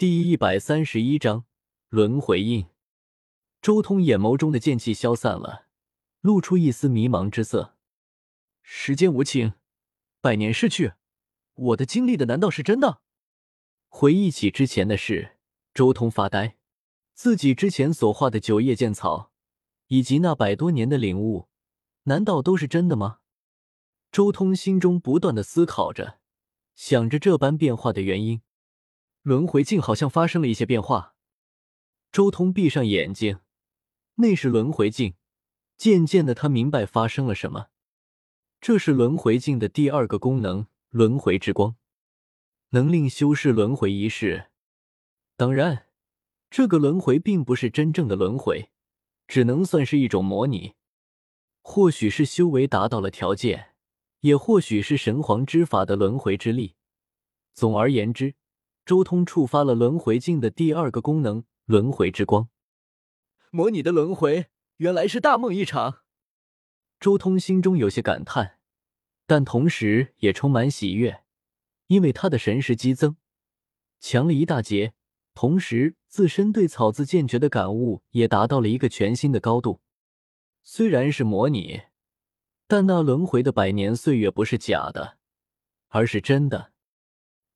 第一百三十一章轮回印。周通眼眸中的剑气消散了，露出一丝迷茫之色。时间无情，百年逝去，我的经历的难道是真的？回忆起之前的事，周通发呆。自己之前所画的九叶剑草，以及那百多年的领悟，难道都是真的吗？周通心中不断的思考着，想着这般变化的原因。轮回镜好像发生了一些变化。周通闭上眼睛，那是轮回镜。渐渐的，他明白发生了什么。这是轮回镜的第二个功能——轮回之光，能令修士轮回一世。当然。这个轮回并不是真正的轮回，只能算是一种模拟。或许是修为达到了条件，也或许是神皇之法的轮回之力。总而言之，周通触发了轮回镜的第二个功能——轮回之光。模拟的轮回原来是大梦一场。周通心中有些感叹，但同时也充满喜悦，因为他的神识激增，强了一大截。同时，自身对草字剑诀的感悟也达到了一个全新的高度。虽然是模拟，但那轮回的百年岁月不是假的，而是真的。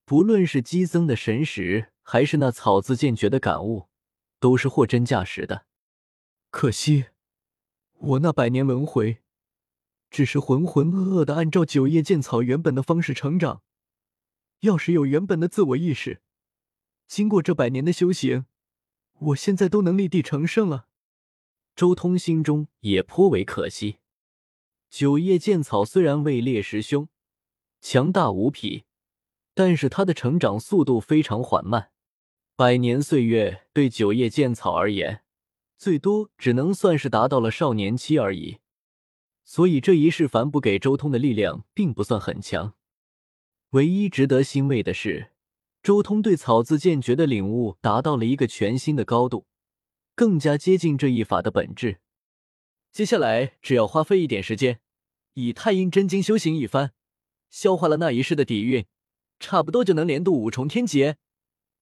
不论是激增的神识，还是那草字剑诀的感悟，都是货真价实的。可惜，我那百年轮回，只是浑浑噩噩的按照九叶剑草原本的方式成长。要是有原本的自我意识。经过这百年的修行，我现在都能立地成圣了。周通心中也颇为可惜。九叶剑草虽然位列十凶，强大无匹，但是它的成长速度非常缓慢。百年岁月对九叶剑草而言，最多只能算是达到了少年期而已。所以这一世凡不给周通的力量并不算很强。唯一值得欣慰的是。周通对草字剑诀的领悟达到了一个全新的高度，更加接近这一法的本质。接下来只要花费一点时间，以太阴真经修行一番，消化了那一世的底蕴，差不多就能连渡五重天劫，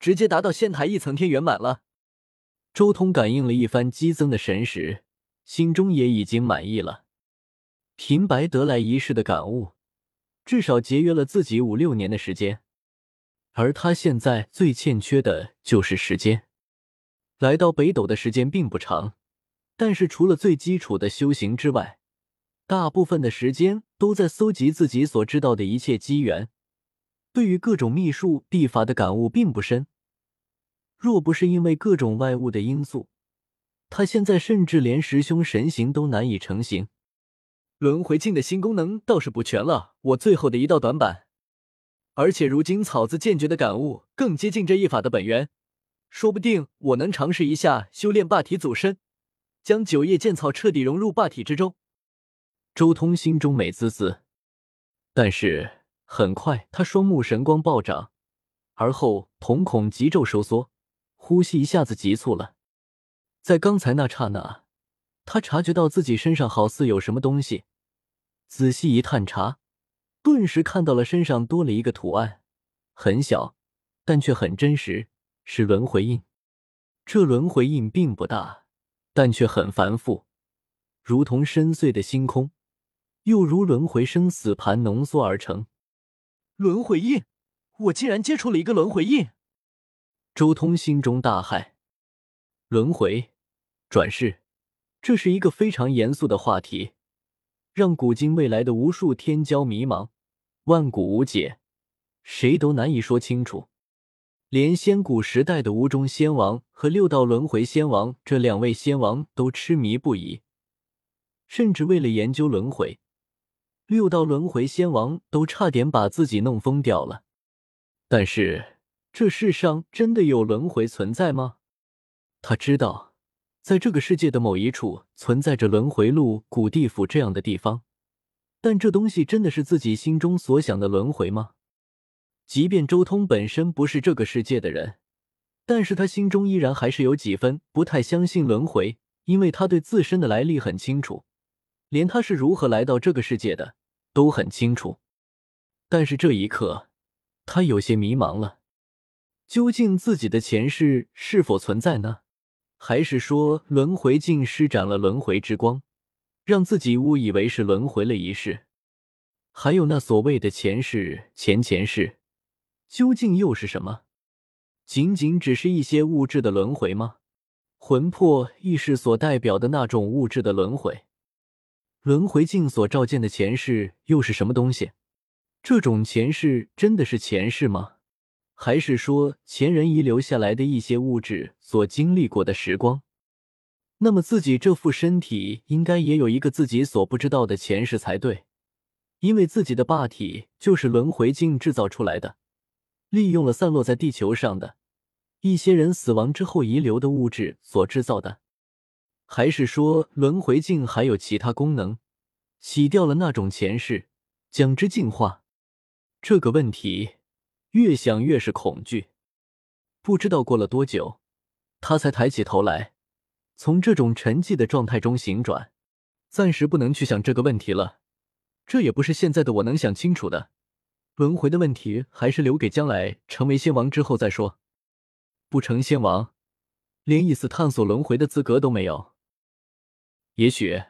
直接达到仙台一层天圆满了。周通感应了一番激增的神识，心中也已经满意了。平白得来一世的感悟，至少节约了自己五六年的时间。而他现在最欠缺的就是时间。来到北斗的时间并不长，但是除了最基础的修行之外，大部分的时间都在搜集自己所知道的一切机缘。对于各种秘术、秘法的感悟并不深。若不是因为各种外物的因素，他现在甚至连师兄神行都难以成型。轮回镜的新功能倒是补全了我最后的一道短板。而且如今草字剑诀的感悟更接近这一法的本源，说不定我能尝试一下修炼霸体祖身，将九叶剑草彻底融入霸体之中。周通心中美滋滋，但是很快他双目神光暴涨，而后瞳孔急骤收缩，呼吸一下子急促了。在刚才那刹那，他察觉到自己身上好似有什么东西，仔细一探查。顿时看到了身上多了一个图案，很小，但却很真实，是轮回印。这轮回印并不大，但却很繁复，如同深邃的星空，又如轮回生死盘浓缩而成。轮回印，我竟然接触了一个轮回印！周通心中大骇。轮回转世，这是一个非常严肃的话题。让古今未来的无数天骄迷茫，万古无解，谁都难以说清楚。连仙古时代的无中仙王和六道轮回仙王这两位仙王都痴迷不已，甚至为了研究轮回，六道轮回仙王都差点把自己弄疯掉了。但是，这世上真的有轮回存在吗？他知道。在这个世界的某一处存在着轮回路、古地府这样的地方，但这东西真的是自己心中所想的轮回吗？即便周通本身不是这个世界的人，但是他心中依然还是有几分不太相信轮回，因为他对自身的来历很清楚，连他是如何来到这个世界的都很清楚。但是这一刻，他有些迷茫了。究竟自己的前世是否存在呢？还是说轮回镜施展了轮回之光，让自己误以为是轮回了一世？还有那所谓的前世、前前世，究竟又是什么？仅仅只是一些物质的轮回吗？魂魄、意识所代表的那种物质的轮回？轮回镜所照见的前世又是什么东西？这种前世真的是前世吗？还是说前人遗留下来的一些物质所经历过的时光？那么自己这副身体应该也有一个自己所不知道的前世才对，因为自己的霸体就是轮回镜制造出来的，利用了散落在地球上的一些人死亡之后遗留的物质所制造的。还是说轮回镜还有其他功能，洗掉了那种前世，将之净化？这个问题越想越是恐惧。不知道过了多久，他才抬起头来，从这种沉寂的状态中醒转。暂时不能去想这个问题了，这也不是现在的我能想清楚的。轮回的问题还是留给将来成为仙王之后再说。不成仙王，连一丝探索轮回的资格都没有。也许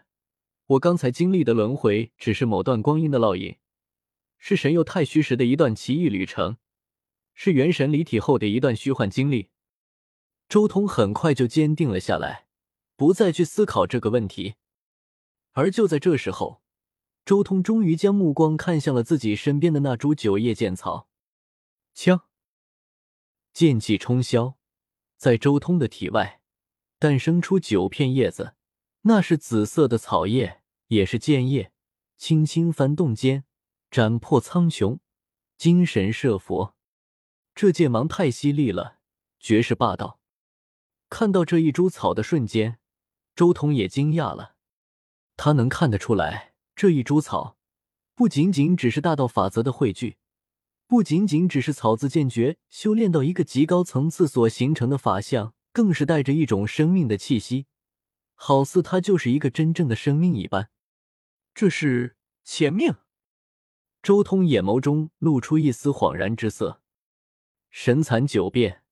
我刚才经历的轮回只是某段光阴的烙印。是神佑太虚时的一段奇异旅程，是元神离体后的一段虚幻经历。周通很快就坚定了下来，不再去思考这个问题。而就在这时候，周通终于将目光看向了自己身边的那株九叶剑草。枪，剑气冲霄，在周通的体外诞生出九片叶子，那是紫色的草叶，也是剑叶，轻轻翻动间。斩破苍穹，精神摄佛，这剑芒太犀利了，绝世霸道。看到这一株草的瞬间，周通也惊讶了。他能看得出来，这一株草不仅仅只是大道法则的汇聚，不仅仅只是草字剑诀修炼到一个极高层次所形成的法相，更是带着一种生命的气息，好似他就是一个真正的生命一般。这是前命。周通眼眸中露出一丝恍然之色。神蚕九变，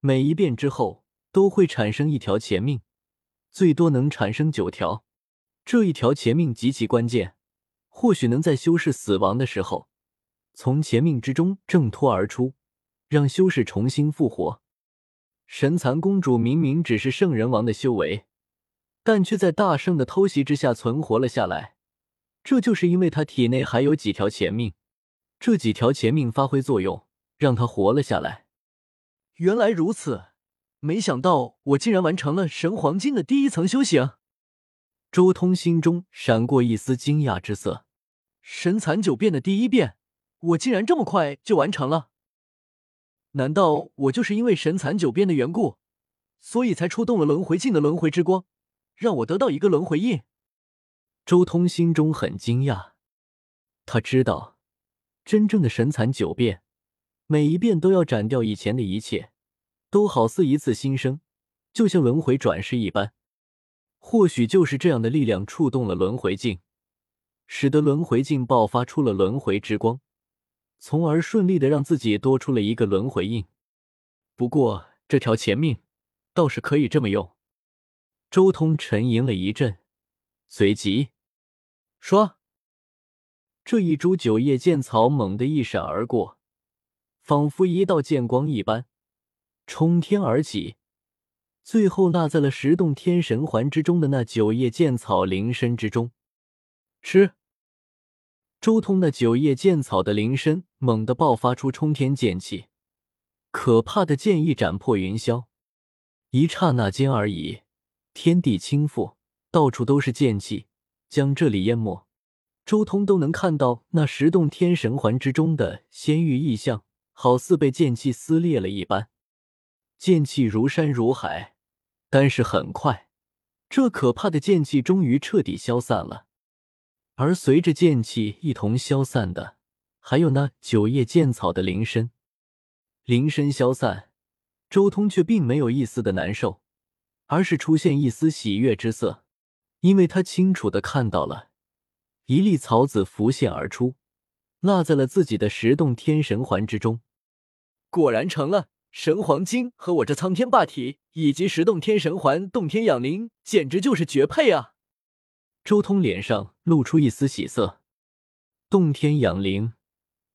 每一变之后都会产生一条前命，最多能产生九条。这一条前命极其关键，或许能在修士死亡的时候，从前命之中挣脱而出，让修士重新复活。神蚕公主明明只是圣人王的修为，但却在大圣的偷袭之下存活了下来。这就是因为他体内还有几条前命，这几条前命发挥作用，让他活了下来。原来如此，没想到我竟然完成了神黄金的第一层修行。周通心中闪过一丝惊讶之色。神残九变的第一变，我竟然这么快就完成了？难道我就是因为神残九变的缘故，所以才触动了轮回镜的轮回之光，让我得到一个轮回印？周通心中很惊讶，他知道，真正的神蚕九变，每一变都要斩掉以前的一切，都好似一次新生，就像轮回转世一般。或许就是这样的力量触动了轮回镜，使得轮回镜爆发出了轮回之光，从而顺利的让自己多出了一个轮回印。不过这条前命倒是可以这么用。周通沉吟了一阵，随即。说：“这一株九叶剑草猛地一闪而过，仿佛一道剑光一般，冲天而起，最后落在了十洞天神环之中的那九叶剑草灵身之中。吃！周通那九叶剑草的灵身猛地爆发出冲天剑气，可怕的剑意斩破云霄，一刹那间而已，天地倾覆，到处都是剑气。”将这里淹没，周通都能看到那十洞天神环之中的仙域异象，好似被剑气撕裂了一般，剑气如山如海。但是很快，这可怕的剑气终于彻底消散了，而随着剑气一同消散的，还有那九叶剑草的灵身。灵身消散，周通却并没有一丝的难受，而是出现一丝喜悦之色。因为他清楚的看到了一粒草籽浮现而出，落在了自己的十洞天神环之中。果然成了神黄金和我这苍天霸体以及十洞天神环、洞天养灵，简直就是绝配啊！周通脸上露出一丝喜色，洞天养灵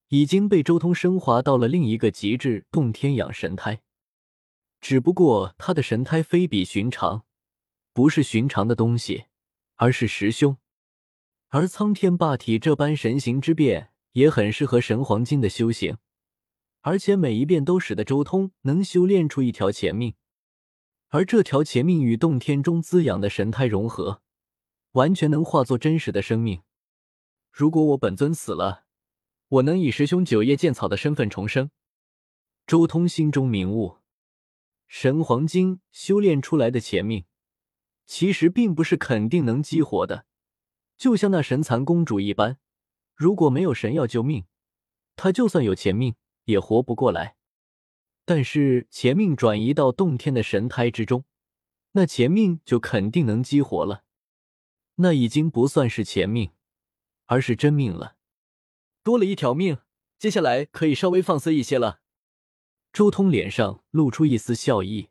已经被周通升华到了另一个极致，洞天养神胎。只不过他的神胎非比寻常，不是寻常的东西，而是实凶。而苍天霸体这般神形之变，也很适合神黄金的修行。而且每一遍都使得周通能修炼出一条前命，而这条前命与洞天中滋养的神胎融合，完全能化作真实的生命。如果我本尊死了，我能以师兄九叶剑草的身份重生。周通心中明悟，神黄金修炼出来的前命，其实并不是肯定能激活的，就像那神蚕公主一般，如果没有神药救命，她就算有前命。也活不过来，但是前命转移到洞天的神胎之中，那前命就肯定能激活了。那已经不算是前命，而是真命了，多了一条命，接下来可以稍微放肆一些了。周通脸上露出一丝笑意。